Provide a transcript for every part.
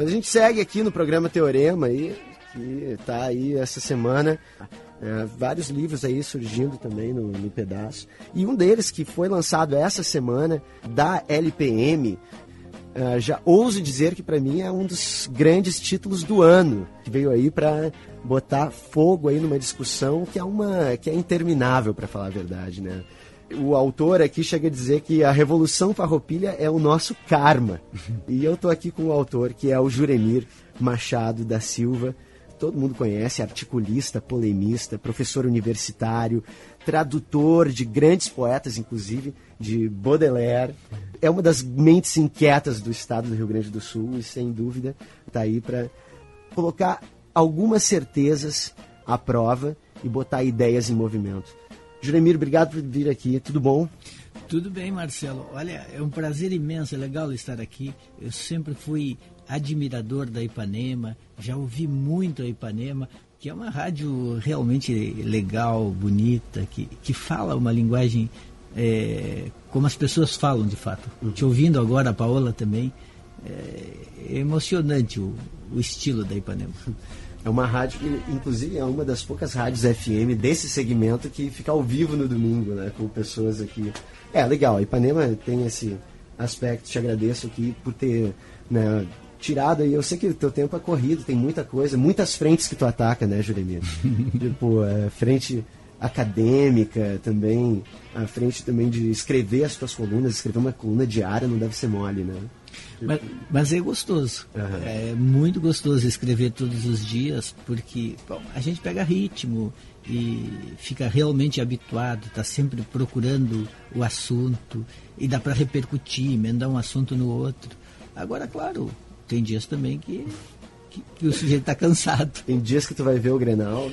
Mas a gente segue aqui no programa Teorema aí, que tá aí essa semana. É, vários livros aí surgindo também no, no pedaço. E um deles que foi lançado essa semana, da LPM, é, já ouso dizer que para mim é um dos grandes títulos do ano, que veio aí para botar fogo aí numa discussão que é uma que é interminável para falar a verdade, né? O autor aqui chega a dizer que a Revolução Farroupilha é o nosso karma. e eu tô aqui com o autor, que é o Juremir Machado da Silva, todo mundo conhece, articulista, polemista, professor universitário, tradutor de grandes poetas, inclusive de Baudelaire. É uma das mentes inquietas do estado do Rio Grande do Sul e, sem dúvida, está aí para colocar algumas certezas à prova e botar ideias em movimento. Juremir, obrigado por vir aqui. Tudo bom? Tudo bem, Marcelo. Olha, é um prazer imenso, é legal estar aqui. Eu sempre fui admirador da Ipanema, já ouvi muito a Ipanema, que é uma rádio realmente legal, bonita, que, que fala uma linguagem é, como as pessoas falam de fato. Uhum. Te ouvindo agora, a Paola também, é, é emocionante o, o estilo da Ipanema. É uma rádio que, inclusive, é uma das poucas rádios FM desse segmento que fica ao vivo no domingo, né? Com pessoas aqui. É, legal. A Ipanema tem esse aspecto. Te agradeço aqui por ter né, tirado aí. Eu sei que o teu tempo é corrido, tem muita coisa, muitas frentes que tu ataca, né, Juremir? tipo, é, frente acadêmica também, a frente também de escrever as tuas colunas, escrever uma coluna diária não deve ser mole, né? Mas, mas, é gostoso. Uhum. É muito gostoso escrever todos os dias, porque bom, a gente pega ritmo e fica realmente habituado, está sempre procurando o assunto e dá para repercutir, emendar um assunto no outro. Agora, claro, tem dias também que, que, que o sujeito está cansado. Tem dias que tu vai ver o Grenal,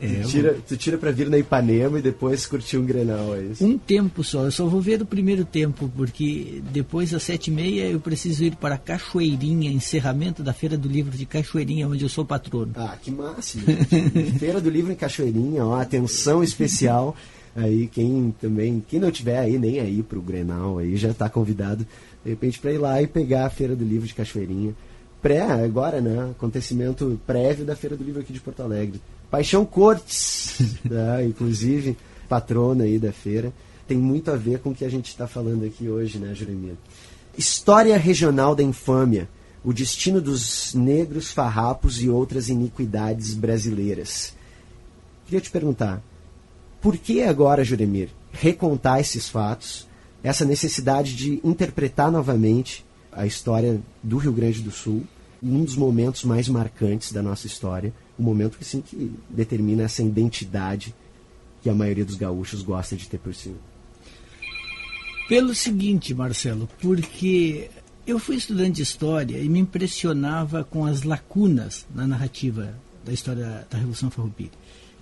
é, tu, tira, tu tira para vir na Ipanema e depois curtir um Grenal, é isso? Um tempo só, eu só vou ver o primeiro tempo, porque depois às sete e meia eu preciso ir para Cachoeirinha, encerramento da Feira do Livro de Cachoeirinha, onde eu sou patrono. Ah, que máximo! Feira do Livro em Cachoeirinha, ó, atenção especial. Aí quem também, quem não tiver aí nem aí pro Grenal aí já está convidado de repente para ir lá e pegar a Feira do Livro de Cachoeirinha. Pré, agora, né? Acontecimento prévio da Feira do Livro aqui de Porto Alegre. Paixão Cortes, né, inclusive, patrona aí da feira. Tem muito a ver com o que a gente está falando aqui hoje, né, Jeremias? História regional da infâmia. O destino dos negros, farrapos e outras iniquidades brasileiras. Queria te perguntar, por que agora, Juremir, recontar esses fatos essa necessidade de interpretar novamente a história do Rio Grande do Sul, um dos momentos mais marcantes da nossa história, um momento que sim que determina essa identidade que a maioria dos gaúchos gosta de ter por si. Pelo seguinte, Marcelo, porque eu fui estudante de história e me impressionava com as lacunas na narrativa da história da Revolução Farroupilha.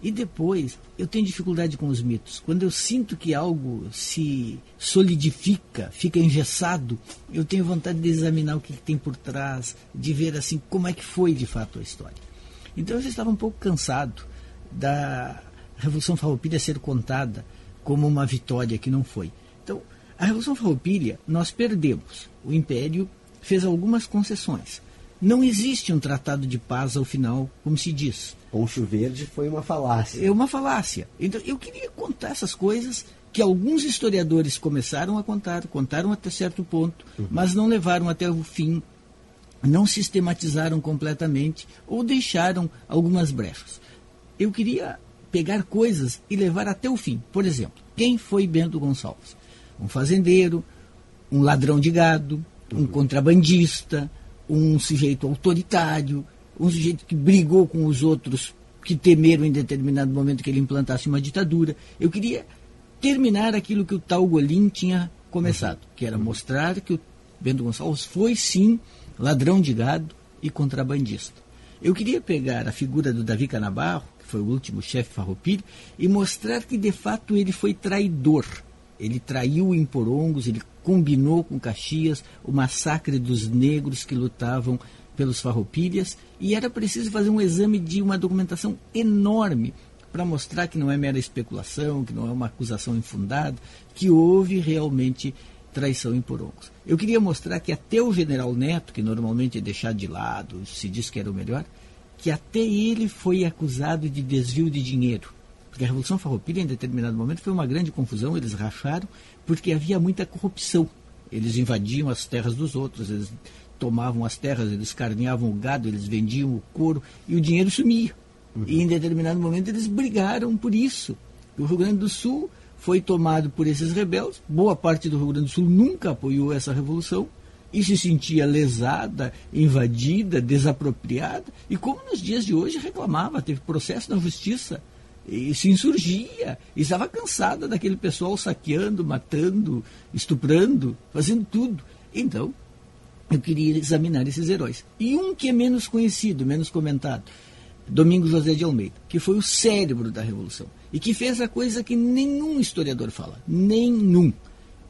E depois, eu tenho dificuldade com os mitos. Quando eu sinto que algo se solidifica, fica engessado, eu tenho vontade de examinar o que, tem por trás, de ver assim como é que foi de fato a história. Então eu já estava um pouco cansado da Revolução Farroupilha ser contada como uma vitória que não foi. Então, a Revolução Farroupilha nós perdemos. O Império fez algumas concessões. Não existe um tratado de paz ao final, como se diz. Poncho Verde foi uma falácia. É uma falácia. Então, eu queria contar essas coisas que alguns historiadores começaram a contar, contaram até certo ponto, uhum. mas não levaram até o fim, não sistematizaram completamente ou deixaram algumas brechas. Eu queria pegar coisas e levar até o fim. Por exemplo, quem foi Bento Gonçalves? Um fazendeiro, um ladrão de gado, um uhum. contrabandista, um sujeito autoritário, um sujeito que brigou com os outros que temeram em determinado momento que ele implantasse uma ditadura. Eu queria terminar aquilo que o tal Golim tinha começado, que era mostrar que o Bento Gonçalves foi sim ladrão de gado e contrabandista. Eu queria pegar a figura do Davi Canabarro, que foi o último chefe farroupilha, e mostrar que de fato ele foi traidor. Ele traiu em Porongos, ele combinou com Caxias o massacre dos negros que lutavam pelos farroupilhas e era preciso fazer um exame de uma documentação enorme para mostrar que não é mera especulação, que não é uma acusação infundada, que houve realmente traição em Porongos. Eu queria mostrar que até o general Neto, que normalmente é deixado de lado, se diz que era o melhor, que até ele foi acusado de desvio de dinheiro. Porque a Revolução Farroupilha, em determinado momento, foi uma grande confusão, eles racharam, porque havia muita corrupção. Eles invadiam as terras dos outros, eles tomavam as terras, eles carneavam o gado, eles vendiam o couro e o dinheiro sumia. Uhum. E em determinado momento eles brigaram por isso. O Rio Grande do Sul foi tomado por esses rebeldes. Boa parte do Rio Grande do Sul nunca apoiou essa revolução e se sentia lesada, invadida, desapropriada. E como nos dias de hoje reclamava, teve processo na justiça e se insurgia. E estava cansada daquele pessoal saqueando, matando, estuprando, fazendo tudo. Então, eu queria examinar esses heróis. E um que é menos conhecido, menos comentado, Domingos José de Almeida, que foi o cérebro da Revolução e que fez a coisa que nenhum historiador fala, nenhum,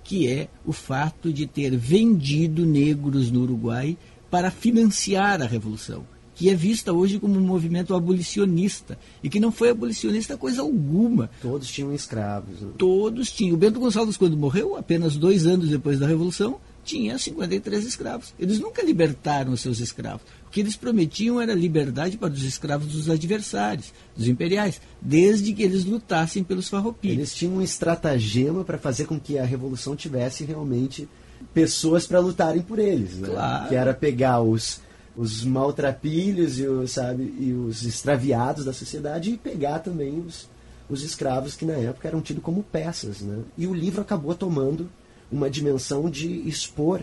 que é o fato de ter vendido negros no Uruguai para financiar a Revolução, que é vista hoje como um movimento abolicionista e que não foi abolicionista coisa alguma. Todos tinham escravos. Né? Todos tinham. O Bento Gonçalves, quando morreu, apenas dois anos depois da Revolução, tinha 53 escravos. Eles nunca libertaram os seus escravos. O que eles prometiam era liberdade para os escravos dos adversários, dos imperiais, desde que eles lutassem pelos farroupilhas. Eles tinham um estratagema para fazer com que a revolução tivesse realmente pessoas para lutarem por eles, né? claro. que era pegar os os maltrapilhos e os, sabe, e os extraviados da sociedade e pegar também os, os escravos que na época eram tidos como peças. Né? E o livro acabou tomando uma dimensão de expor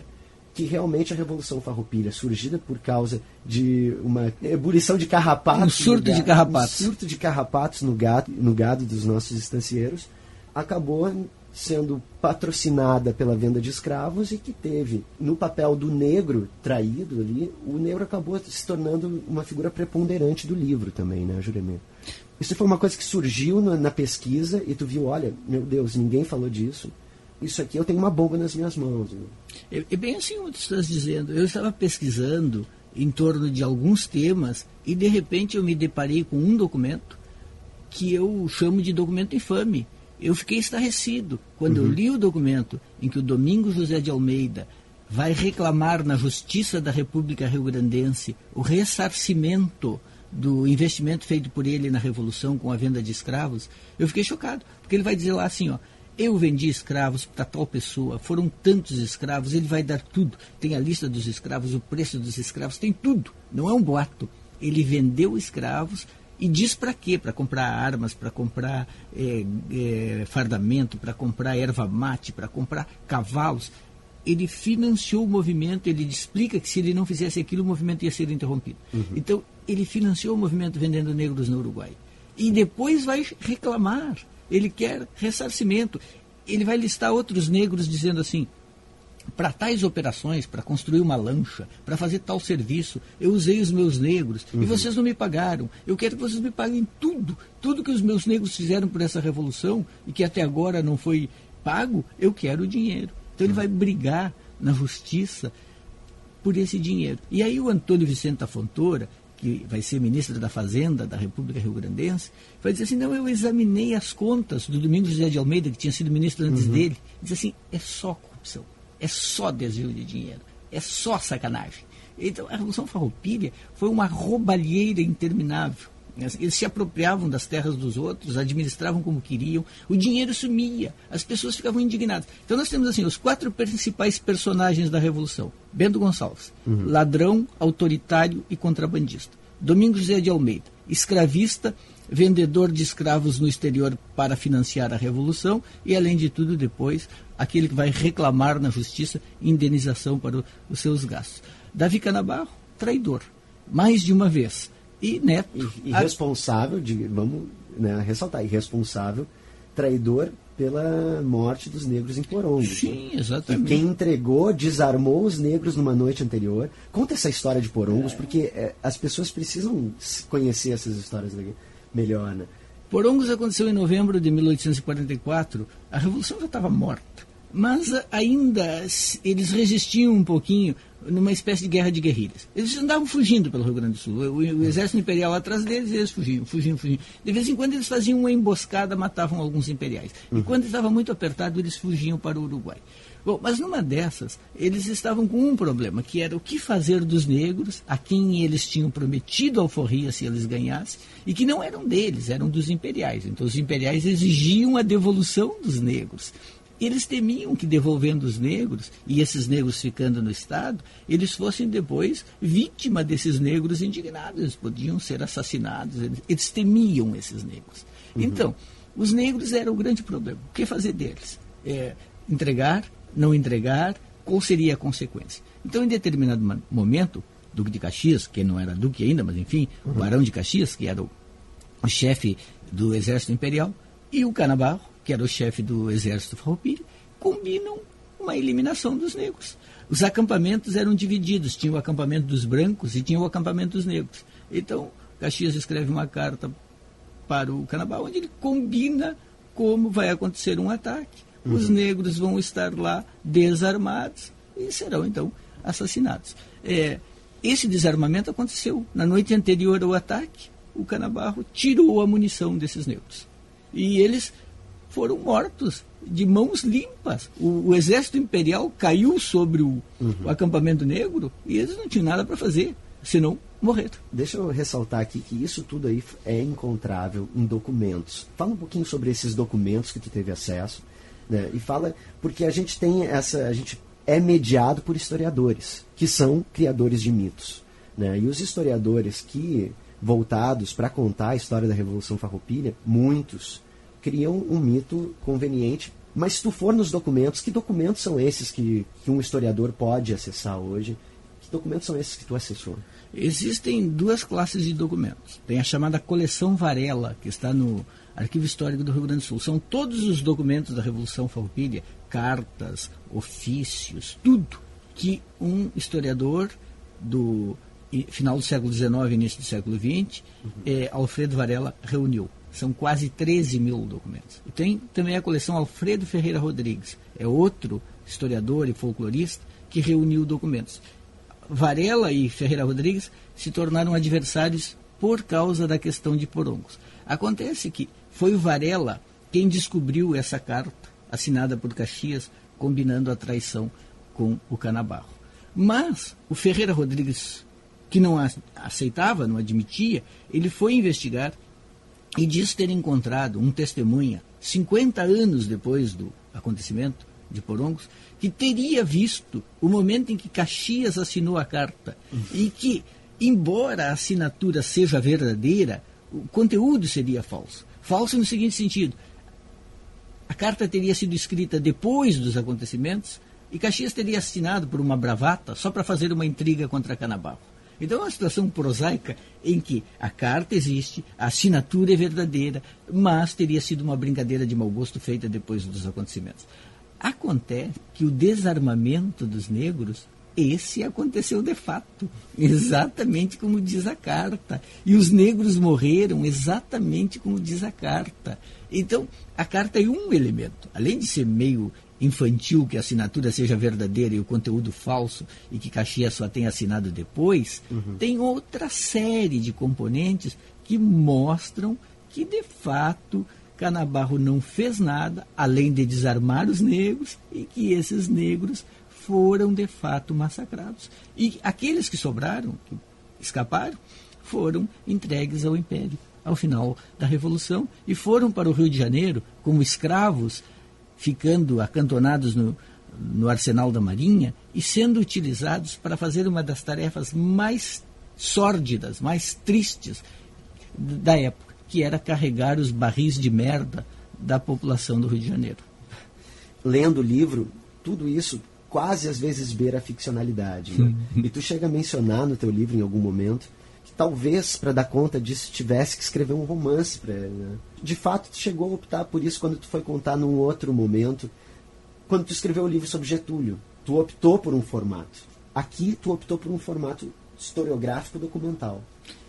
que realmente a Revolução Farroupilha, surgida por causa de uma ebulição de carrapatos. Um surto de carrapatos. Um surto de carrapatos no gado, no gado dos nossos estancieiros, acabou sendo patrocinada pela venda de escravos e que teve, no papel do negro traído ali, o negro acabou se tornando uma figura preponderante do livro também, né, Juremir? Isso foi uma coisa que surgiu na, na pesquisa e tu viu, olha, meu Deus, ninguém falou disso isso aqui eu tenho uma bomba nas minhas mãos. É, é bem assim como tu estás dizendo. Eu estava pesquisando em torno de alguns temas e de repente eu me deparei com um documento que eu chamo de documento infame. Eu fiquei estarrecido quando uhum. eu li o documento em que o Domingos José de Almeida vai reclamar na Justiça da República Rio-Grandense o ressarcimento do investimento feito por ele na Revolução com a venda de escravos, eu fiquei chocado, porque ele vai dizer lá assim, ó, eu vendi escravos para tal pessoa, foram tantos escravos, ele vai dar tudo. Tem a lista dos escravos, o preço dos escravos, tem tudo. Não é um boato. Ele vendeu escravos e diz para quê? Para comprar armas, para comprar é, é, fardamento, para comprar erva mate, para comprar cavalos. Ele financiou o movimento, ele explica que se ele não fizesse aquilo, o movimento ia ser interrompido. Uhum. Então, ele financiou o movimento vendendo negros no Uruguai. E depois vai reclamar ele quer ressarcimento. Ele vai listar outros negros dizendo assim: para tais operações, para construir uma lancha, para fazer tal serviço, eu usei os meus negros uhum. e vocês não me pagaram. Eu quero que vocês me paguem tudo. Tudo que os meus negros fizeram por essa revolução e que até agora não foi pago, eu quero o dinheiro. Então ele vai brigar na justiça por esse dinheiro. E aí o Antônio Vicente da Fontoura, que vai ser ministro da Fazenda da República Rio Grandense, vai dizer assim, não, eu examinei as contas do Domingos José de Almeida, que tinha sido ministro antes uhum. dele, diz assim, é só corrupção, é só desvio de dinheiro, é só sacanagem. Então a Revolução Farroupilha foi uma roubalheira interminável. Eles se apropriavam das terras dos outros, administravam como queriam, o dinheiro sumia, as pessoas ficavam indignadas. Então nós temos assim os quatro principais personagens da Revolução: Bento Gonçalves, uhum. ladrão, autoritário e contrabandista. Domingos José de Almeida, escravista, vendedor de escravos no exterior para financiar a Revolução e, além de tudo, depois, aquele que vai reclamar na justiça indenização para os seus gastos. Davi Canabarro, traidor, mais de uma vez e Neto. Irresponsável, de, vamos né, ressaltar, irresponsável, traidor pela morte dos negros em Porongo. Sim, exatamente. E quem entregou, desarmou os negros numa noite anterior. Conta essa história de Porongos, é. porque é, as pessoas precisam conhecer essas histórias melhor, né? Porongos aconteceu em novembro de 1844. A Revolução já estava morta. Mas ainda eles resistiam um pouquinho numa espécie de guerra de guerrilhas. Eles andavam fugindo pelo Rio Grande do Sul. O, o exército imperial atrás deles, eles fugiam, fugiam, fugiam. De vez em quando eles faziam uma emboscada, matavam alguns imperiais. Uhum. E quando estava muito apertado, eles fugiam para o Uruguai. Bom, mas numa dessas, eles estavam com um problema, que era o que fazer dos negros, a quem eles tinham prometido alforria se eles ganhassem, e que não eram deles, eram dos imperiais. Então os imperiais exigiam a devolução dos negros. Eles temiam que devolvendo os negros, e esses negros ficando no Estado, eles fossem depois vítima desses negros indignados, eles podiam ser assassinados, eles, eles temiam esses negros. Uhum. Então, os negros eram o grande problema. O que fazer deles? É, entregar, não entregar, qual seria a consequência? Então, em determinado momento, Duque de Caxias, que não era Duque ainda, mas enfim, uhum. o Barão de Caxias, que era o, o chefe do Exército Imperial, e o Canabarro, que era o chefe do Exército Farroupilha, combinam uma eliminação dos negros. Os acampamentos eram divididos, tinha o acampamento dos brancos e tinha o acampamento dos negros. Então, Caxias escreve uma carta para o Canabarro, onde ele combina como vai acontecer um ataque uhum. os negros vão estar lá desarmados e serão então assassinados. É, esse desarmamento aconteceu na noite anterior ao ataque. O Canabarro tirou a munição desses negros e eles foram mortos de mãos limpas. O, o exército imperial caiu sobre o, uhum. o acampamento negro e eles não tinham nada para fazer senão morrer. Deixa eu ressaltar aqui que isso tudo aí é encontrável em documentos. Fala um pouquinho sobre esses documentos que tu teve acesso né? E fala porque a gente tem essa, a gente é mediado por historiadores que são criadores de mitos, né? E os historiadores que voltados para contar a história da Revolução Farroupilha, muitos criam um mito conveniente. Mas se tu for nos documentos, que documentos são esses que, que um historiador pode acessar hoje? Que documentos são esses que tu acessou? Existem duas classes de documentos. Tem a chamada coleção Varela, que está no Arquivo Histórico do Rio Grande do Sul. São todos os documentos da Revolução Farroupilha, cartas, ofícios, tudo que um historiador do final do século XIX início do século XX, uhum. é, Alfredo Varela, reuniu. São quase 13 mil documentos. E tem também a coleção Alfredo Ferreira Rodrigues, é outro historiador e folclorista que reuniu documentos. Varela e Ferreira Rodrigues se tornaram adversários por causa da questão de porongos. Acontece que foi o Varela quem descobriu essa carta assinada por Caxias, combinando a traição com o Canabarro. Mas o Ferreira Rodrigues, que não aceitava, não admitia, ele foi investigar e disse ter encontrado um testemunha, 50 anos depois do acontecimento de Porongos, que teria visto o momento em que Caxias assinou a carta uhum. e que, embora a assinatura seja verdadeira, o conteúdo seria falso. Falso no seguinte sentido: a carta teria sido escrita depois dos acontecimentos e Caxias teria assinado por uma bravata só para fazer uma intriga contra Canabarro. Então é uma situação prosaica em que a carta existe, a assinatura é verdadeira, mas teria sido uma brincadeira de mau gosto feita depois dos acontecimentos. Acontece que o desarmamento dos negros esse aconteceu de fato, exatamente como diz a carta. E os negros morreram exatamente como diz a carta. Então, a carta é um elemento. Além de ser meio infantil que a assinatura seja verdadeira e o conteúdo falso e que Caxias só tenha assinado depois, uhum. tem outra série de componentes que mostram que, de fato, Canabarro não fez nada além de desarmar os negros e que esses negros foram de fato massacrados. E aqueles que sobraram, que escaparam, foram entregues ao Império ao final da Revolução e foram para o Rio de Janeiro como escravos, ficando acantonados no, no arsenal da Marinha e sendo utilizados para fazer uma das tarefas mais sórdidas, mais tristes da época, que era carregar os barris de merda da população do Rio de Janeiro. Lendo o livro, tudo isso quase às vezes beira a ficcionalidade. Né? E tu chega a mencionar no teu livro em algum momento talvez para dar conta disso tivesse que escrever um romance para né? De fato, tu chegou a optar por isso quando tu foi contar num outro momento, quando tu escreveu o livro sobre Getúlio. Tu optou por um formato. Aqui tu optou por um formato historiográfico documental.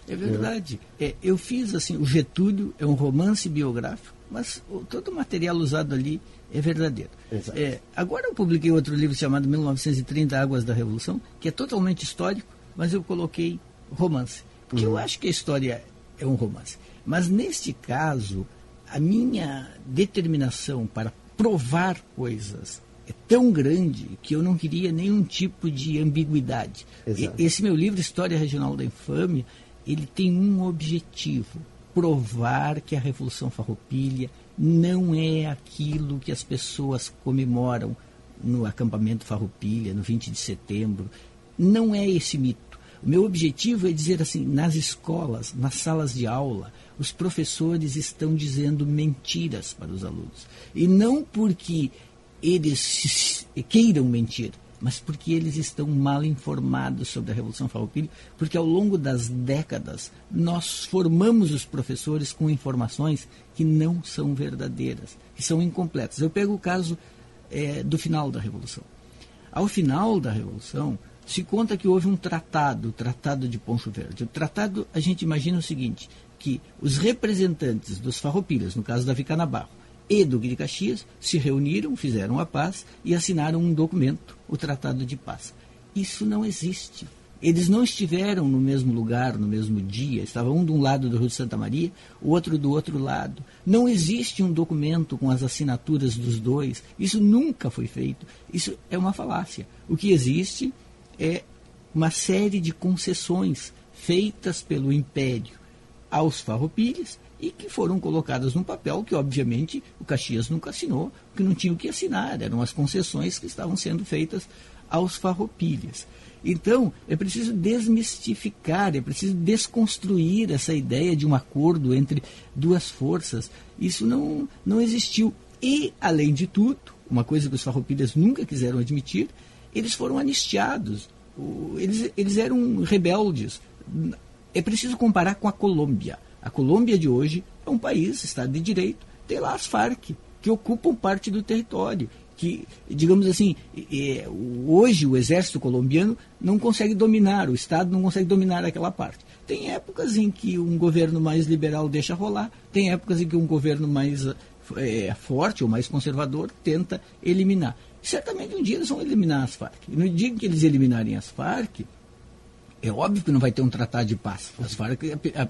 É verdade. É, eu fiz assim, o Getúlio é um romance biográfico, mas todo o material usado ali é verdadeiro. É, agora eu publiquei outro livro chamado 1930 Águas da Revolução, que é totalmente histórico, mas eu coloquei romance. Porque uhum. eu acho que a história é um romance. Mas neste caso, a minha determinação para provar coisas é tão grande que eu não queria nenhum tipo de ambiguidade. Exato. Esse meu livro, História Regional da Infâmia, ele tem um objetivo: provar que a Revolução Farroupilha não é aquilo que as pessoas comemoram no acampamento Farroupilha, no 20 de setembro. Não é esse mito. O meu objetivo é dizer assim: nas escolas, nas salas de aula, os professores estão dizendo mentiras para os alunos. E não porque eles queiram mentir, mas porque eles estão mal informados sobre a Revolução Farroupilha, porque ao longo das décadas nós formamos os professores com informações que não são verdadeiras, que são incompletas. Eu pego o caso é, do final da Revolução. Ao final da Revolução, se conta que houve um tratado, o Tratado de Poncho Verde. O tratado, a gente imagina o seguinte, que os representantes dos farroupilhas, no caso da Vicanabarro, e Duque de Caxias se reuniram, fizeram a paz e assinaram um documento, o Tratado de Paz. Isso não existe. Eles não estiveram no mesmo lugar, no mesmo dia, estavam um de um lado do Rio de Santa Maria, o outro do outro lado. Não existe um documento com as assinaturas dos dois. Isso nunca foi feito. Isso é uma falácia. O que existe é uma série de concessões feitas pelo Império aos farroupilhas e que foram colocadas num papel que, obviamente, o Caxias nunca assinou, que não tinha o que assinar, eram as concessões que estavam sendo feitas aos farroupilhas. Então, é preciso desmistificar, é preciso desconstruir essa ideia de um acordo entre duas forças. Isso não, não existiu. E, além de tudo, uma coisa que os farroupilhas nunca quiseram admitir, eles foram anistiados. Eles, eles eram rebeldes. É preciso comparar com a Colômbia. A Colômbia de hoje é um país, Estado de Direito, tem lá as Farc, que ocupam parte do território. Que, digamos assim, é, hoje o exército colombiano não consegue dominar, o Estado não consegue dominar aquela parte. Tem épocas em que um governo mais liberal deixa rolar, tem épocas em que um governo mais é, forte ou mais conservador tenta eliminar. Certamente um dia eles vão eliminar as Farc. E no dia que eles eliminarem as Farc, é óbvio que não vai ter um tratado de paz. As Farc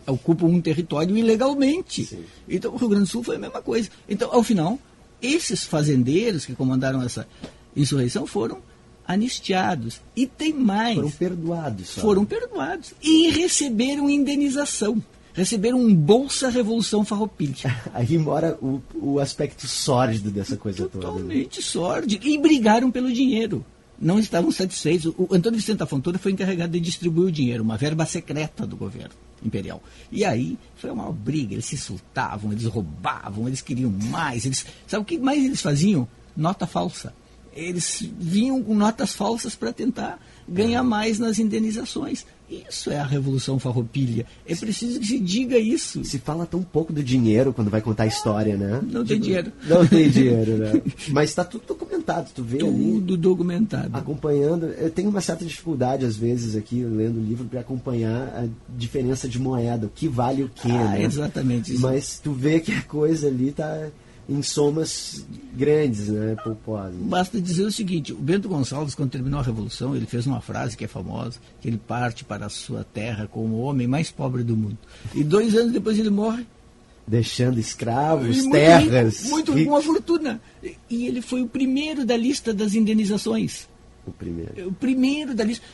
ocupam um território ilegalmente. Sim. Então o Rio Grande do Sul foi a mesma coisa. Então, ao final, esses fazendeiros que comandaram essa insurreição foram anistiados. E tem mais. Foram perdoados. Só. Foram perdoados. E receberam indenização. Receberam um Bolsa Revolução Farroupilha. Aí mora o, o aspecto sórdido dessa coisa Totalmente toda. Né? Totalmente sórdido. E brigaram pelo dinheiro não estavam satisfeitos. O Antônio Vicente da Fontoura foi encarregado de distribuir o dinheiro, uma verba secreta do governo imperial. E aí foi uma briga, eles se insultavam, eles roubavam, eles queriam mais. Eles, sabe o que mais eles faziam? Nota falsa. Eles vinham com notas falsas para tentar ganhar mais nas indenizações. Isso é a Revolução Farroupilha. É preciso que se diga isso. Se fala tão pouco do dinheiro quando vai contar a história, né? Não tem dinheiro. Não tem dinheiro, né? Mas está tudo documentado, tu vê tudo ali. Tudo documentado. Acompanhando. Eu tenho uma certa dificuldade, às vezes, aqui, lendo o livro, para acompanhar a diferença de moeda, o que vale o que, ah, né? Exatamente. Isso. Mas tu vê que a coisa ali está em somas grandes, né, pouposas. Basta dizer o seguinte, o Bento Gonçalves, quando terminou a Revolução, ele fez uma frase que é famosa, que ele parte para a sua terra como o homem mais pobre do mundo. E dois anos depois ele morre. Deixando escravos, muito terras. Rico, muito uma fortuna. E ele foi o primeiro da lista das indenizações. O primeiro. O primeiro da lista.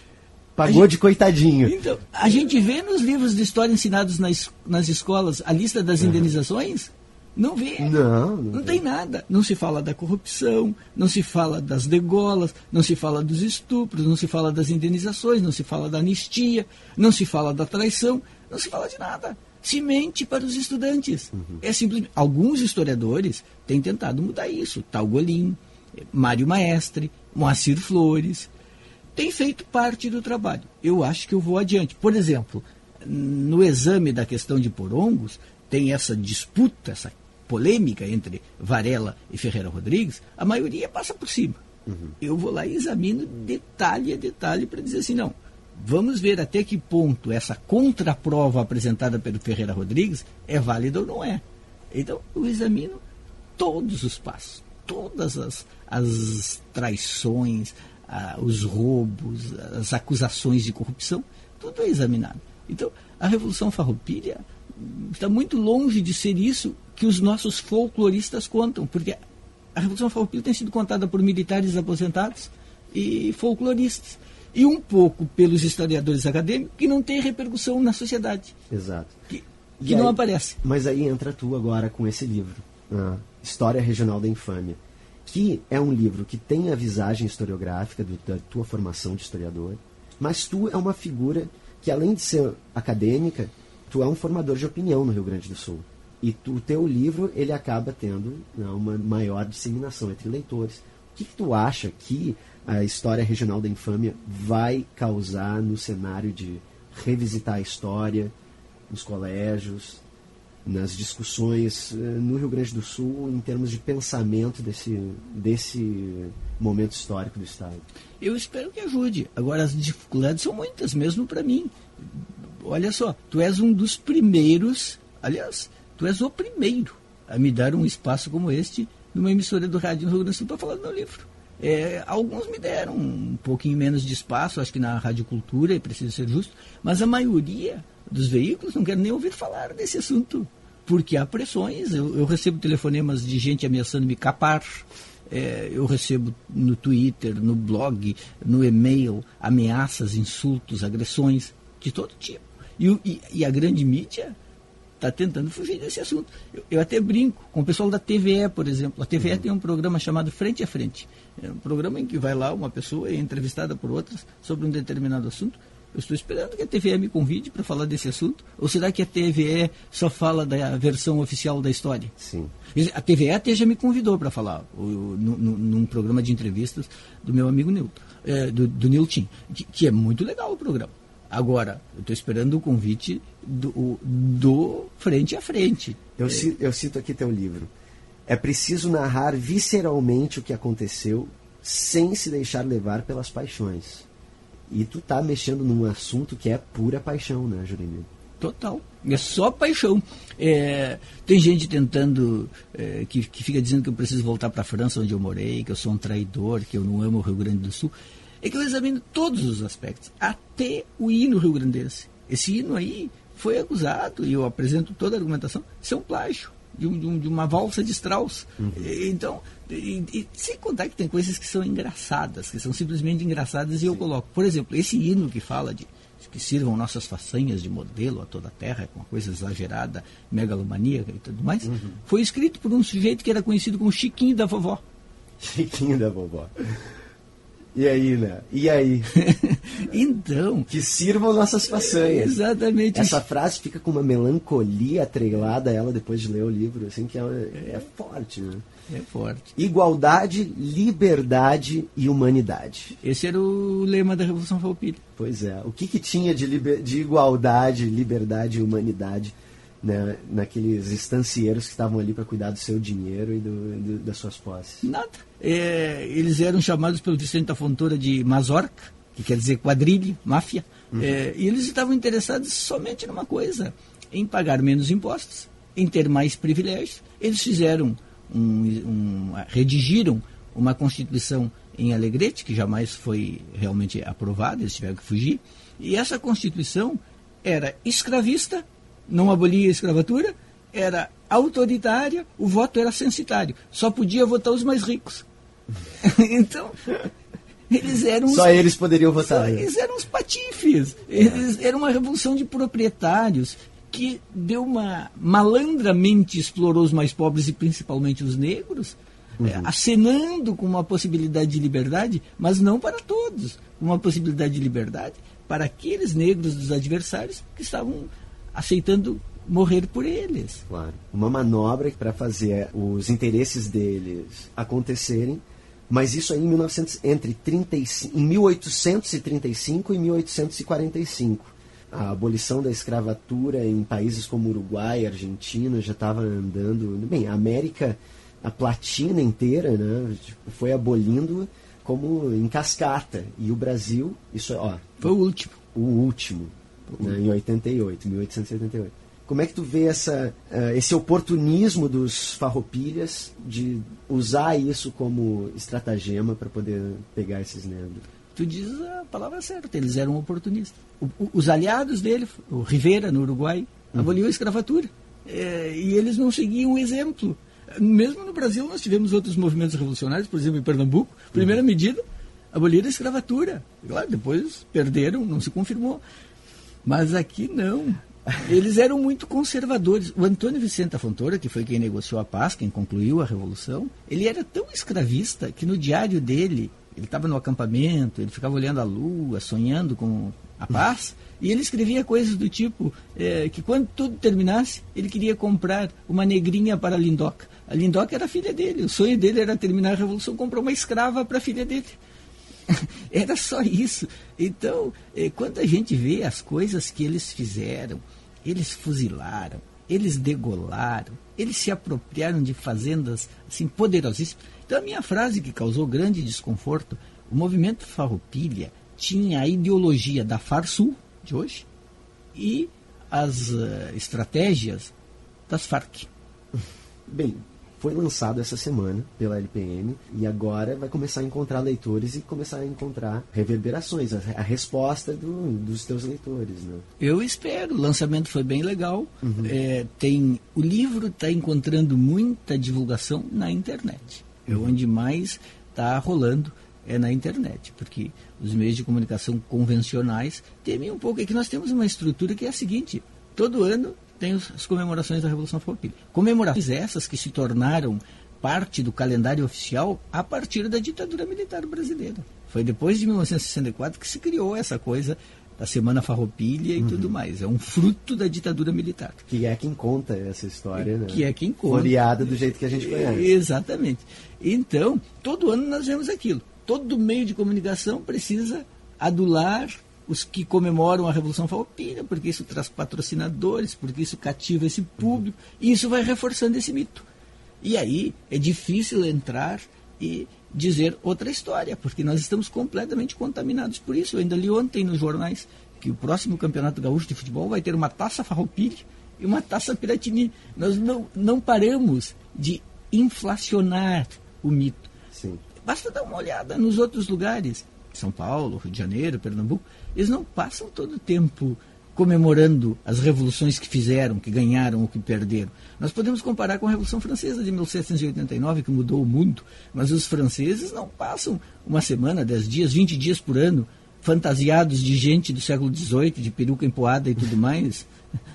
Pagou gente, de coitadinho. Então, a gente vê nos livros de história ensinados nas, nas escolas a lista das uhum. indenizações. Não vê. Não, não, não tem nada. Não se fala da corrupção, não se fala das degolas, não se fala dos estupros, não se fala das indenizações, não se fala da anistia, não se fala da traição, não se fala de nada. Se mente para os estudantes. Uhum. É simplesmente. Alguns historiadores têm tentado mudar isso. Tal Golim, Mário Maestre, Moacir Flores. Tem feito parte do trabalho. Eu acho que eu vou adiante. Por exemplo, no exame da questão de porongos, tem essa disputa, essa polêmica entre Varela e Ferreira Rodrigues, a maioria passa por cima. Uhum. Eu vou lá e examino detalhe a detalhe para dizer assim, não, vamos ver até que ponto essa contraprova apresentada pelo Ferreira Rodrigues é válida ou não é. Então, eu examino todos os passos, todas as, as traições, ah, os roubos, as acusações de corrupção, tudo é examinado. Então, a Revolução Farroupilha está muito longe de ser isso que os nossos folcloristas contam, porque a Revolução Farroupilha tem sido contada por militares aposentados e folcloristas. E um pouco pelos historiadores acadêmicos que não tem repercussão na sociedade. Exato. Que, que não aparece. Mas aí entra tu agora com esse livro, ah, História Regional da Infâmia, que é um livro que tem a visagem historiográfica do, da tua formação de historiador, mas tu é uma figura que, além de ser acadêmica, tu é um formador de opinião no Rio Grande do Sul. E o teu livro ele acaba tendo né, uma maior disseminação entre leitores. O que, que tu acha que a história regional da infâmia vai causar no cenário de revisitar a história nos colégios, nas discussões eh, no Rio Grande do Sul em termos de pensamento desse, desse momento histórico do Estado? Eu espero que ajude. Agora, as dificuldades são muitas, mesmo para mim. Olha só, tu és um dos primeiros, aliás, tu és o primeiro a me dar um espaço como este numa emissora do rádio Rio Grande do Sul para falar do meu livro. É, alguns me deram um pouquinho menos de espaço, acho que na Rádio Cultura, e precisa ser justo, mas a maioria dos veículos não quer nem ouvir falar desse assunto, porque há pressões. Eu, eu recebo telefonemas de gente ameaçando me capar, é, eu recebo no Twitter, no blog, no e-mail, ameaças, insultos, agressões de todo tipo. E, e, e a grande mídia está tentando fugir desse assunto. Eu, eu, até brinco com o pessoal da TVE, por exemplo. A TVE uhum. tem um programa chamado Frente a Frente. É um programa em que vai lá uma pessoa é entrevistada por outras sobre um determinado assunto eu estou esperando que a TVE me convide para falar desse assunto. Ou será que a TVE só fala da versão oficial da história? Sim. A TVE até já me convidou para falar num programa de entrevistas do meu amigo Nilton, é, do, do Nilton, que, que, é muito legal o programa. Agora, eu estou esperando o convite do, do frente a frente. Eu, cito, eu cito aqui teu livro. É preciso narrar visceralmente o que aconteceu sem se deixar levar pelas paixões. E tu tá mexendo num assunto que é pura paixão, né, Jurandir? Total. É só paixão. É, tem gente tentando, é, que, que fica dizendo que eu preciso voltar para a França, onde eu morei, que eu sou um traidor, que eu não amo o Rio Grande do Sul. É que eu examino todos os aspectos, até o hino rio-grandense. Esse hino aí foi acusado, e eu apresento toda a argumentação, de ser um plágio, de, um, de uma valsa de Strauss. Uhum. Então, e, e, sem contar que tem coisas que são engraçadas, que são simplesmente engraçadas, e eu coloco, por exemplo, esse hino que fala de que sirvam nossas façanhas de modelo a toda a terra, com uma coisa exagerada, megalomaníaca e tudo mais, uhum. foi escrito por um sujeito que era conhecido como Chiquinho da Vovó. Chiquinho da Vovó. E aí, né? E aí? então. Que sirvam nossas façanhas. Exatamente. Essa frase fica com uma melancolia atrelada a ela depois de ler o livro, assim, que é, é forte, né? É forte. Igualdade, liberdade e humanidade. Esse era o lema da Revolução Farroupilha. Pois é. O que, que tinha de, liber... de igualdade, liberdade e humanidade né, naqueles estancieiros que estavam ali para cuidar do seu dinheiro e do, do, das suas posses? Nada. É, eles eram chamados pelo Vicente da Fontoura de mazorca, que quer dizer quadrilha, máfia. Uhum. É, e eles estavam interessados somente numa coisa, em pagar menos impostos, em ter mais privilégios. Eles fizeram um, um, redigiram uma Constituição em Alegrete, que jamais foi realmente aprovada, eles tiveram que fugir. E essa Constituição era escravista, não abolia a escravatura, era autoritária, o voto era censitário. Só podia votar os mais ricos. então, eles eram. Só eles poderiam votar. Né? Eles eram os patifes. Eles, era uma revolução de proprietários que deu uma malandramente explorou os mais pobres e principalmente os negros, uhum. é, acenando com uma possibilidade de liberdade, mas não para todos, uma possibilidade de liberdade para aqueles negros dos adversários que estavam aceitando morrer por eles. Claro, uma manobra para fazer os interesses deles acontecerem, mas isso aí em 1900, entre 35, em 1835 e 1845 a abolição da escravatura em países como Uruguai, Argentina já estava andando. Bem, a América, a platina inteira, né, tipo, foi abolindo como em cascata. E o Brasil, isso ó. Foi o último. O último, né, em 88, 1888. Como é que tu vê essa, uh, esse oportunismo dos farroupilhas de usar isso como estratagema para poder pegar esses negros? tu diz a palavra certa, eles eram oportunistas. O, o, os aliados dele, o Rivera, no Uruguai, uhum. aboliu a escravatura. É, e eles não seguiam o exemplo. Mesmo no Brasil, nós tivemos outros movimentos revolucionários, por exemplo, em Pernambuco. Primeira uhum. medida, abolir a escravatura. Claro, depois perderam, não se confirmou. Mas aqui não. Eles eram muito conservadores. O Antônio Vicente Fontoura, que foi quem negociou a paz, quem concluiu a Revolução, ele era tão escravista que no diário dele, ele estava no acampamento, ele ficava olhando a lua, sonhando com a paz, e ele escrevia coisas do tipo é, que quando tudo terminasse, ele queria comprar uma negrinha para a Lindoca. A Lindoca era a filha dele, o sonho dele era terminar a Revolução, comprar uma escrava para a filha dele. era só isso. Então, é, quando a gente vê as coisas que eles fizeram, eles fuzilaram, eles degolaram, eles se apropriaram de fazendas assim poderosíssimas. Então a minha frase que causou grande desconforto, o movimento Farroupilha tinha a ideologia da Farsul de hoje e as uh, estratégias das Farc. Bem, foi lançado essa semana pela LPM e agora vai começar a encontrar leitores e começar a encontrar reverberações, a, a resposta do, dos teus leitores. Né? Eu espero. O lançamento foi bem legal. Uhum. É, tem O livro está encontrando muita divulgação na internet. É uhum. onde mais está rolando é na internet, porque os meios de comunicação convencionais temem um pouco. É que nós temos uma estrutura que é a seguinte: todo ano tem as comemorações da Revolução Farroupilha. Comemorações essas que se tornaram parte do calendário oficial a partir da ditadura militar brasileira. Foi depois de 1964 que se criou essa coisa da Semana Farroupilha e uhum. tudo mais. É um fruto da ditadura militar. Que é quem conta essa história, né? Que é quem conta. Folheada do jeito que a gente conhece. Exatamente. Então, todo ano nós vemos aquilo. Todo meio de comunicação precisa adular os que comemoram a Revolução Farroupilha, porque isso traz patrocinadores, porque isso cativa esse público, e isso vai reforçando esse mito. E aí é difícil entrar e dizer outra história, porque nós estamos completamente contaminados por isso. Eu ainda li ontem nos jornais que o próximo Campeonato Gaúcho de Futebol vai ter uma taça Farroupilha e uma taça Piratini. Nós não, não paramos de inflacionar o mito. Sim. Basta dar uma olhada nos outros lugares. São Paulo, Rio de Janeiro, Pernambuco, eles não passam todo o tempo comemorando as revoluções que fizeram, que ganharam ou que perderam. Nós podemos comparar com a Revolução Francesa de 1789, que mudou o mundo, mas os franceses não passam uma semana, dez dias, vinte dias por ano fantasiados de gente do século XVIII, de peruca empoada e tudo mais.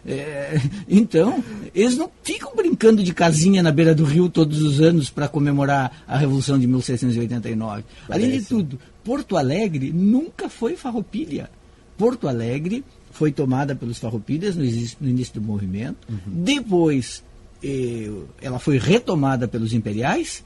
É, então, eles não ficam brincando de casinha na beira do rio todos os anos para comemorar a Revolução de 1789. Parece. Além de tudo, Porto Alegre nunca foi farroupilha. Porto Alegre foi tomada pelos farroupilhas no, no início do movimento. Uhum. Depois, eh, ela foi retomada pelos imperiais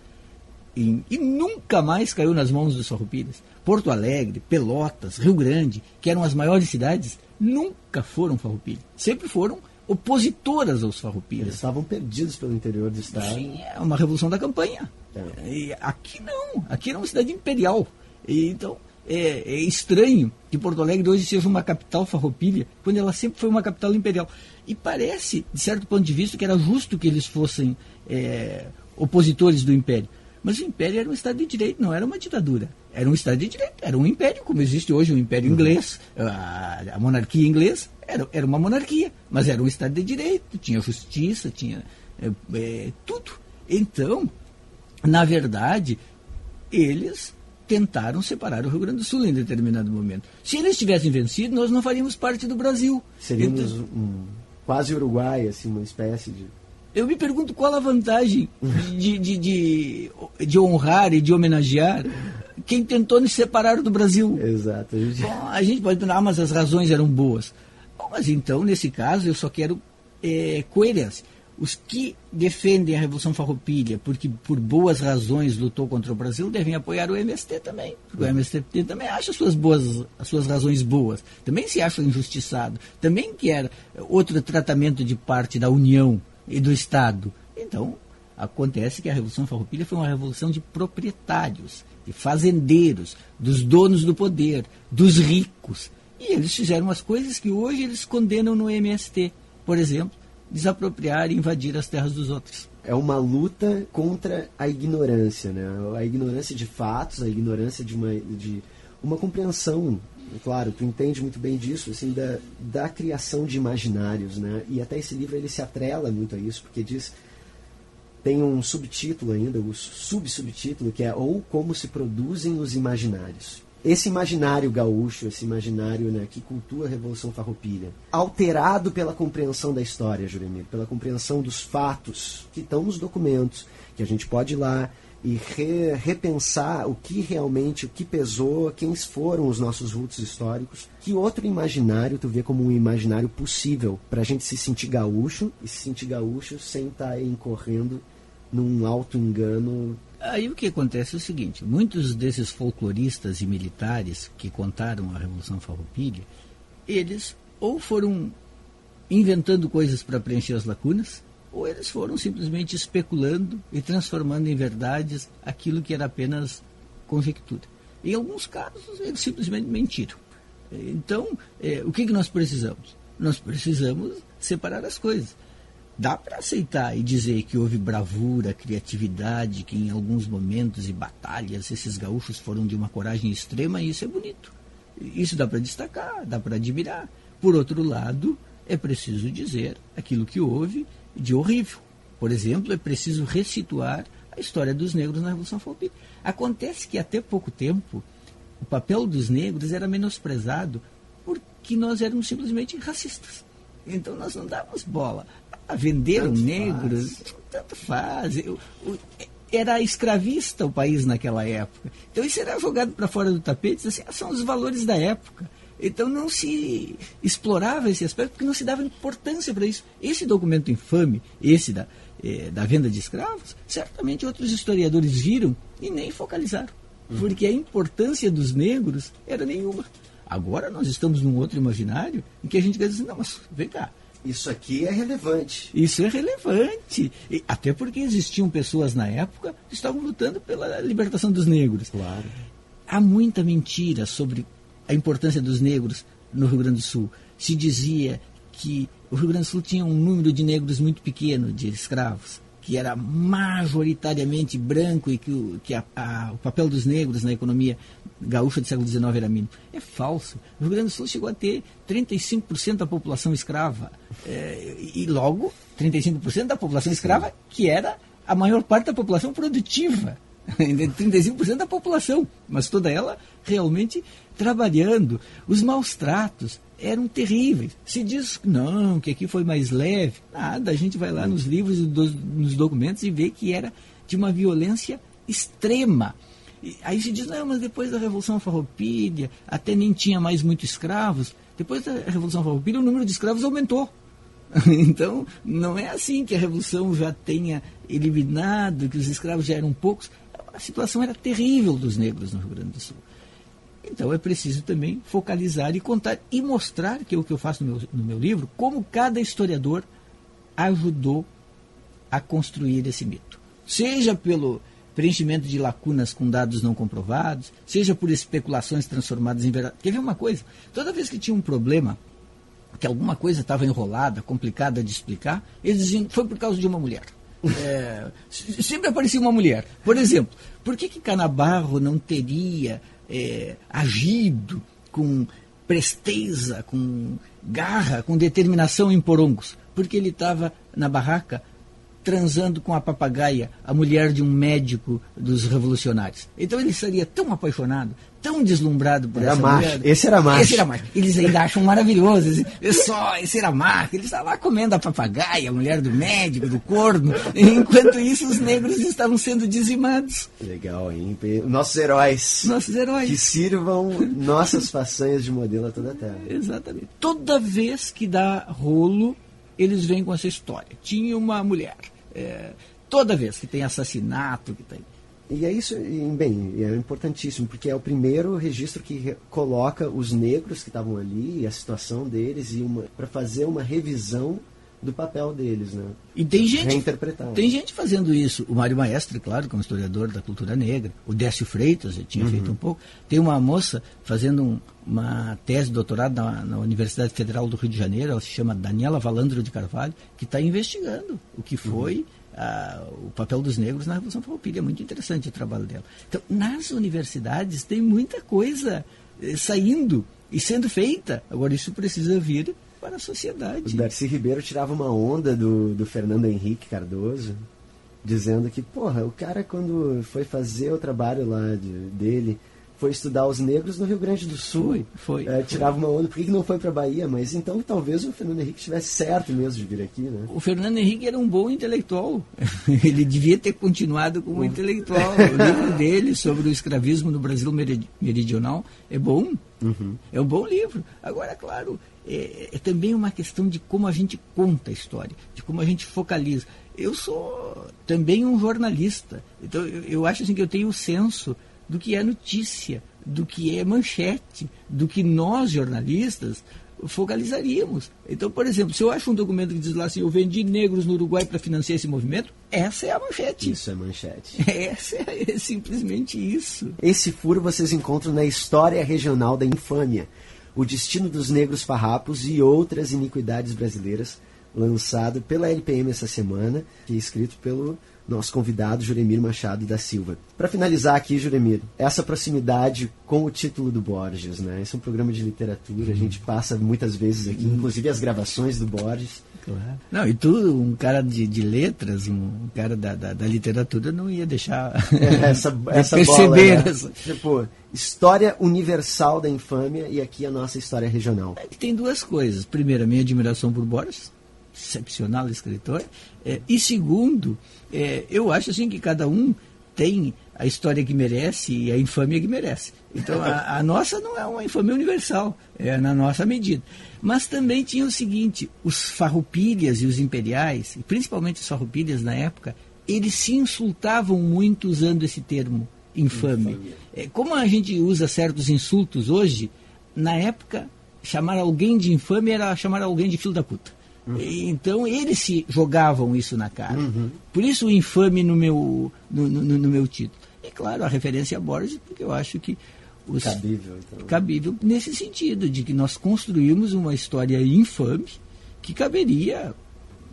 e, e, nunca mais caiu nas mãos dos farroupilhas. Porto Alegre, Pelotas, Rio Grande, que eram as maiores cidades, nunca foram farroupilha. Sempre foram opositoras aos farroupilhas. Eles estavam perdidos pelo interior do estado. Sim, é uma revolução da campanha. É. E aqui não, aqui era uma cidade imperial. E, então, é, é, estranho que Porto Alegre hoje seja uma capital farroupilha, quando ela sempre foi uma capital imperial. E parece, de certo ponto de vista, que era justo que eles fossem é, opositores do império. Mas o império era um Estado de Direito, não era uma ditadura. Era um Estado de Direito, era um império, como existe hoje o Império uhum. Inglês, a, a monarquia inglesa, era, era uma monarquia, mas era um Estado de Direito, tinha justiça, tinha é, é, tudo. Então, na verdade, eles tentaram separar o Rio Grande do Sul em determinado momento. Se eles tivessem vencido, nós não faríamos parte do Brasil. Seríamos então, um, quase Uruguai, assim, uma espécie de. Eu me pergunto qual a vantagem de, de, de, de honrar e de homenagear quem tentou nos separar do Brasil. Exato. A gente, Bom, a gente pode pensar, ah, mas as razões eram boas. Bom, mas então, nesse caso, eu só quero é, coerência os que defendem a Revolução Farroupilha porque por boas razões lutou contra o Brasil devem apoiar o MST também. Porque o MST também acha as suas, boas, as suas razões boas, também se acha injustiçado, também quer outro tratamento de parte da União e do Estado. Então, acontece que a Revolução Farroupilha foi uma revolução de proprietários, de fazendeiros, dos donos do poder, dos ricos. E eles fizeram as coisas que hoje eles condenam no MST. Por exemplo, desapropriar e invadir as terras dos outros. É uma luta contra a ignorância, né? A ignorância de fatos, a ignorância de uma, de uma compreensão claro, tu entende muito bem disso, assim, da, da criação de imaginários, né? E até esse livro ele se atrela muito a isso, porque diz tem um subtítulo ainda, o subsubtítulo, que é Ou Como se Produzem os Imaginários. Esse imaginário gaúcho, esse imaginário né, que cultua a Revolução Farroupilha, alterado pela compreensão da história, Juremir, pela compreensão dos fatos que estão nos documentos, que a gente pode ir lá e re, repensar o que realmente, o que pesou, quem foram os nossos vultos históricos. Que outro imaginário tu vê como um imaginário possível para a gente se sentir gaúcho e se sentir gaúcho sem estar tá incorrendo num alto engano. Aí o que acontece é o seguinte: muitos desses folcloristas e militares que contaram a Revolução Farroupilha, eles ou foram inventando coisas para preencher as lacunas, ou eles foram simplesmente especulando e transformando em verdades aquilo que era apenas conjectura. Em alguns casos, eles simplesmente mentiram. Então, é, o que, que nós precisamos? Nós precisamos separar as coisas. Dá para aceitar e dizer que houve bravura, criatividade, que em alguns momentos e batalhas esses gaúchos foram de uma coragem extrema e isso é bonito. Isso dá para destacar, dá para admirar. Por outro lado, é preciso dizer aquilo que houve de horrível. Por exemplo, é preciso ressituar a história dos negros na Revolução Farroupilha. Acontece que até pouco tempo o papel dos negros era menosprezado porque nós éramos simplesmente racistas. Então nós não dávamos bola a vender tanto negros, faz. tanto faz. Eu, eu, era escravista o país naquela época. Então isso era jogado para fora do tapete, assim, ah, são os valores da época. Então não se explorava esse aspecto porque não se dava importância para isso. Esse documento infame, esse da, eh, da venda de escravos, certamente outros historiadores viram e nem focalizaram. Uhum. Porque a importância dos negros era nenhuma. Agora nós estamos num outro imaginário em que a gente quer dizer, não, mas vem cá, isso aqui é relevante. Isso é relevante. E, até porque existiam pessoas na época que estavam lutando pela libertação dos negros. Claro. Há muita mentira sobre a importância dos negros no Rio Grande do Sul. Se dizia que o Rio Grande do Sul tinha um número de negros muito pequeno, de escravos, que era majoritariamente branco e que, o, que a, a, o papel dos negros na economia gaúcha do século XIX era mínimo. É falso. O Rio Grande do Sul chegou a ter 35% da população escrava. É, e logo, 35% da população escrava, que era a maior parte da população produtiva. 35% da população, mas toda ela realmente trabalhando. Os maus tratos eram terríveis. Se diz não, que aqui foi mais leve, nada, a gente vai lá nos livros e nos documentos e vê que era de uma violência extrema. E aí se diz, não, mas depois da Revolução Farroupilha, até nem tinha mais muitos escravos. Depois da Revolução Farroupilha, o número de escravos aumentou. Então, não é assim que a Revolução já tenha eliminado, que os escravos já eram poucos. A situação era terrível dos negros no Rio Grande do Sul. Então é preciso também focalizar e contar e mostrar, que é o que eu faço no meu, no meu livro, como cada historiador ajudou a construir esse mito. Seja pelo preenchimento de lacunas com dados não comprovados, seja por especulações transformadas em verdade. Quer ver uma coisa? Toda vez que tinha um problema, que alguma coisa estava enrolada, complicada de explicar, eles diziam foi por causa de uma mulher. É, sempre aparecia uma mulher. Por exemplo, por que, que Canabarro não teria é, agido com presteza, com garra, com determinação em porongos? Porque ele estava na barraca transando com a papagaia, a mulher de um médico dos revolucionários. Então ele estaria tão apaixonado, tão deslumbrado por era essa macho. mulher. Esse era macho. Esse era macho. Eles ainda acham maravilhoso. Esse, só, esse era macho. Ele estava lá comendo a papagaia, a mulher do médico, do corno. Enquanto isso, os negros estavam sendo dizimados. Legal, hein? Nossos heróis. Nossos heróis. Que sirvam nossas façanhas de modelo a toda a terra. Exatamente. Toda vez que dá rolo, eles vêm com essa história. Tinha uma mulher é, toda vez que tem assassinato, que tem. E é isso, bem, é importantíssimo, porque é o primeiro registro que coloca os negros que estavam ali, e a situação deles, e para fazer uma revisão do papel deles, né? E tem gente, tem gente fazendo isso. O Mário Maestre, claro, como historiador da cultura negra. O Décio Freitas, já tinha uhum. feito um pouco. Tem uma moça fazendo um, uma tese de doutorado na, na, Universidade Federal do Rio de Janeiro, ela se chama Daniela Valandro de Carvalho, que está investigando o que foi uhum. a, o papel dos negros na Revolução Farroupilha. É muito interessante o trabalho dela. Então, nas universidades tem muita coisa eh, saindo e sendo feita. Agora, isso precisa vir para a sociedade. O Darcy Ribeiro tirava uma onda do, do Fernando Henrique Cardoso. dizendo que, porra, o cara quando foi fazer o trabalho lá de, dele, foi estudar os negros no Rio Grande do Sul. Foi, foi. É, tirava uma onda, por que, que não foi para Bahia? Mas então talvez o Fernando Henrique estivesse certo mesmo de vir aqui, né? O Fernando Henrique era um bom intelectual. Ele devia ter continuado como um intelectual. O livro dele sobre o escravismo no Brasil meridional é bom. Uhum. É um bom livro. Agora, claro, é, é também uma questão de como a gente conta a história, de como a gente focaliza. Eu sou também um jornalista, então eu, eu acho assim que eu tenho o senso do que é notícia, do que é manchete, do que nós, jornalistas, focalizaríamos. Então, por exemplo, se eu acho um documento que diz lá assim, eu vendi negros no Uruguai para financiar esse movimento, essa é a manchete. Isso é manchete. Essa é, é simplesmente isso. Esse furo vocês encontram na História Regional da Infâmia, o destino dos negros farrapos e outras iniquidades brasileiras, lançado pela LPM essa semana, que é escrito pelo nosso convidado Juremir Machado da Silva. Para finalizar aqui, Juremir, essa proximidade com o título do Borges, né? Esse é um programa de literatura, a gente passa muitas vezes aqui, inclusive as gravações do Borges. Claro. Não, e tu, um cara de, de letras, um cara da, da, da literatura, não ia deixar é, essa, essa perceber. Bola, né? essa... Tipo, história universal da infâmia e aqui a nossa história regional. É que tem duas coisas. Primeiro, a minha admiração por Borges, excepcional escritor. É, e segundo, é, eu acho assim que cada um tem a história que merece e a infâmia que merece. Então a, a, nossa não é uma infâmia universal, é na nossa medida. Mas também tinha o seguinte: os farroupilhas e os imperiais, e principalmente os farroupilhas na época, eles se insultavam muito usando esse termo infame. É, como a gente usa certos insultos hoje, na época chamar alguém de infame era chamar alguém de filho da puta. Uhum. Então eles se jogavam isso na cara. Uhum. Por isso o infame no meu, no, no, no, meu título. E claro, a referência a Borges, porque eu acho que. Os, cabível, então. Cabível nesse sentido, de que nós construímos uma história infame que caberia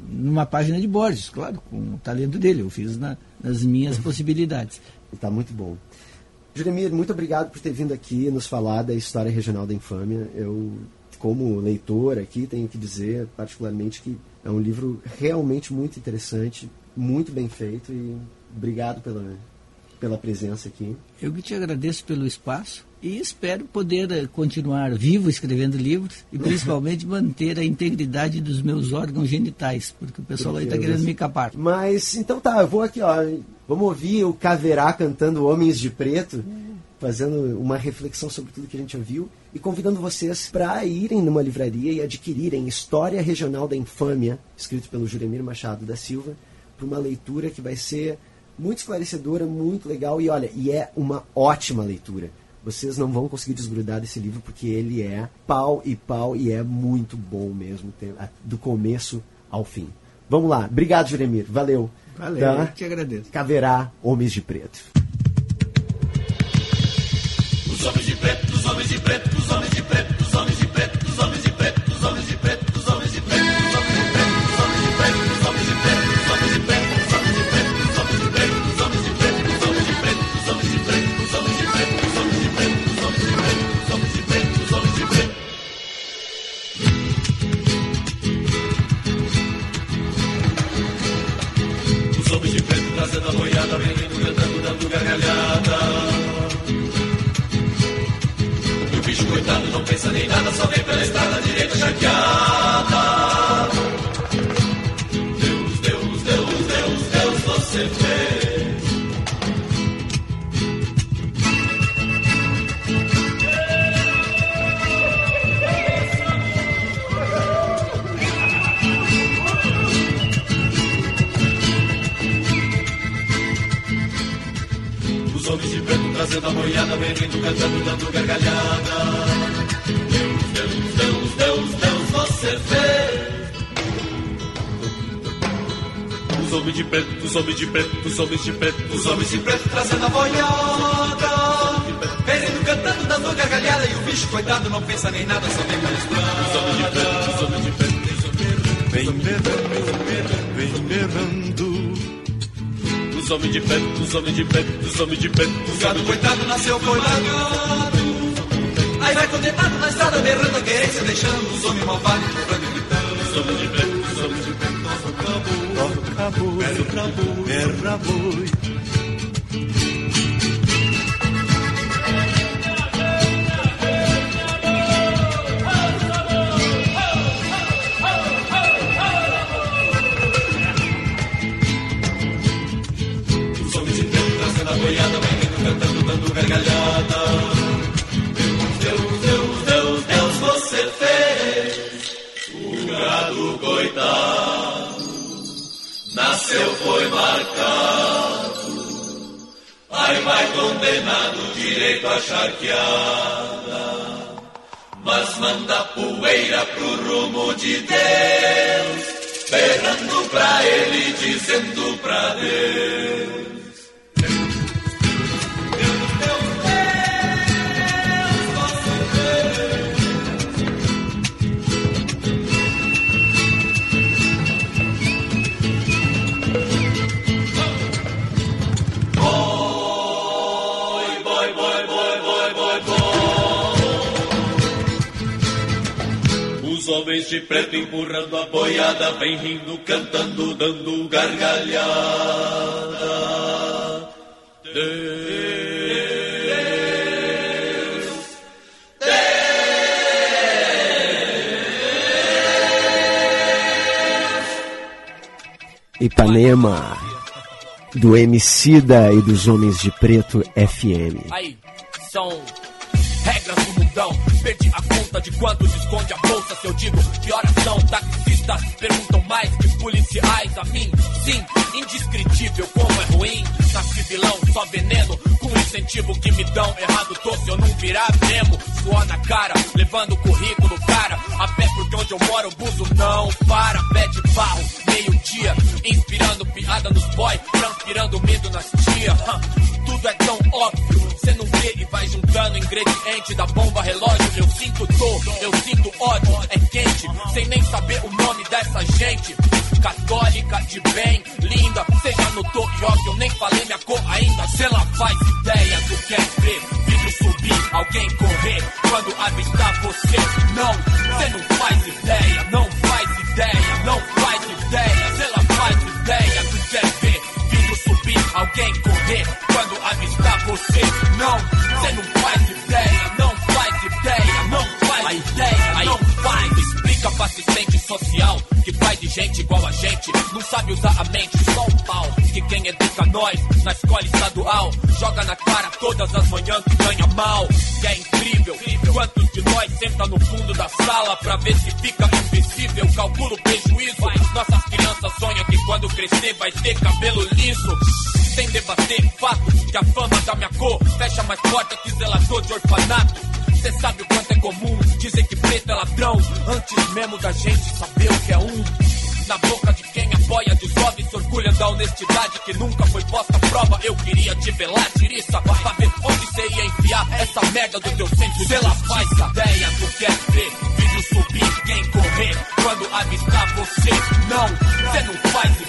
numa página de Borges, claro, com o talento dele. Eu fiz na, nas minhas uhum. possibilidades. Está muito bom. Juremir, muito obrigado por ter vindo aqui nos falar da história regional da infâmia. Eu como leitor aqui, tenho que dizer particularmente que é um livro realmente muito interessante, muito bem feito e obrigado pela, pela presença aqui. Eu que te agradeço pelo espaço e espero poder eh, continuar vivo escrevendo livros e principalmente manter a integridade dos meus órgãos genitais, porque o pessoal aí está querendo me capar. Mas então tá, eu vou aqui, ó. Vamos ouvir o Caverá cantando Homens de Preto fazendo uma reflexão sobre tudo que a gente ouviu e convidando vocês para irem numa livraria e adquirirem História Regional da Infâmia, escrito pelo Juremir Machado da Silva, para uma leitura que vai ser muito esclarecedora, muito legal e olha, e é uma ótima leitura. Vocês não vão conseguir desgrudar desse livro porque ele é pau e pau e é muito bom mesmo, do começo ao fim. Vamos lá. Obrigado, Juremir. Valeu. Valeu, tá? eu te agradeço. Caverá Homens de Preto. Os homens de preto, os homens de preto, os homens de preto, os homens de preto, os homens de preto trazendo a boiada. Bebendo, cantando, dando gargalhada. E o bicho, coitado, não pensa nem nada, só vem pela estrada. Os homens de preto, os homens de preto, vem berrando, vem berrando os homens de preto, os homens de preto, os homens de preto. O gado coitado nasceu foi. Aí vai condenado na estrada, berrando a querência, deixando os homens malvados, pulando e gritando. Os homens de preto, os homens de preto, nosso cabo, velho cabo, erra boi. Gado coitado. Nasceu, foi marcado. Ai, vai condenado, direito à charqueada. Mas manda poeira pro rumo de Deus. Berrando pra ele, dizendo pra Deus. De preto empurrando a boiada, vem rindo, cantando, dando gargalhada. Deus, Ipanema, do Emicida e dos Homens de Preto FM. Aí, são regras do mundão. Perdi a conta de quantos esconde a bolsa. Se eu digo que horas são, taxistas perguntam mais que policiais a mim. Sim, indescritível como é ruim. Nasci vilão, só veneno. Com incentivo que me dão. Errado tô se eu não virar mesmo. Suor na cara, levando o currículo, cara. A pé porque onde eu moro o buzo não para. Pé de barro, meio-dia. Inspirando piada nos boy, transpirando medo nas tia. Hum, Tudo é tão óbvio. Cê não vê e vai juntando ingrediente da bomba relógio. Eu sinto dor, eu sinto ódio. É quente, sem nem saber o nome dessa gente. Católica de bem, linda. Cê já notou, York, eu nem falei minha cor ainda. Cê lá faz ideia do que é ver. Vidro subir, alguém correr. Quando avistar você, não. Cê não faz ideia, na cara todas as manhãs que ganha mal. Que é incrível, quantos de nós senta no fundo da sala pra ver se fica invisível. Calcula o prejuízo. Nossas crianças sonham que quando crescer vai ter cabelo liso. Sem debater fato que a fama da minha cor fecha mais porta que zelador de orfanato. Cê sabe o quanto é comum dizer que preto é ladrão antes mesmo da gente saber o que é um. Na boca honestidade que nunca foi posta à prova. Eu queria te velar, tiriça, pra ver onde cê ia enfiar essa merda do teu centro. Cê lá faz ideia do que é ver, vidro subir, quem correr quando avistar você. Não, cê não faz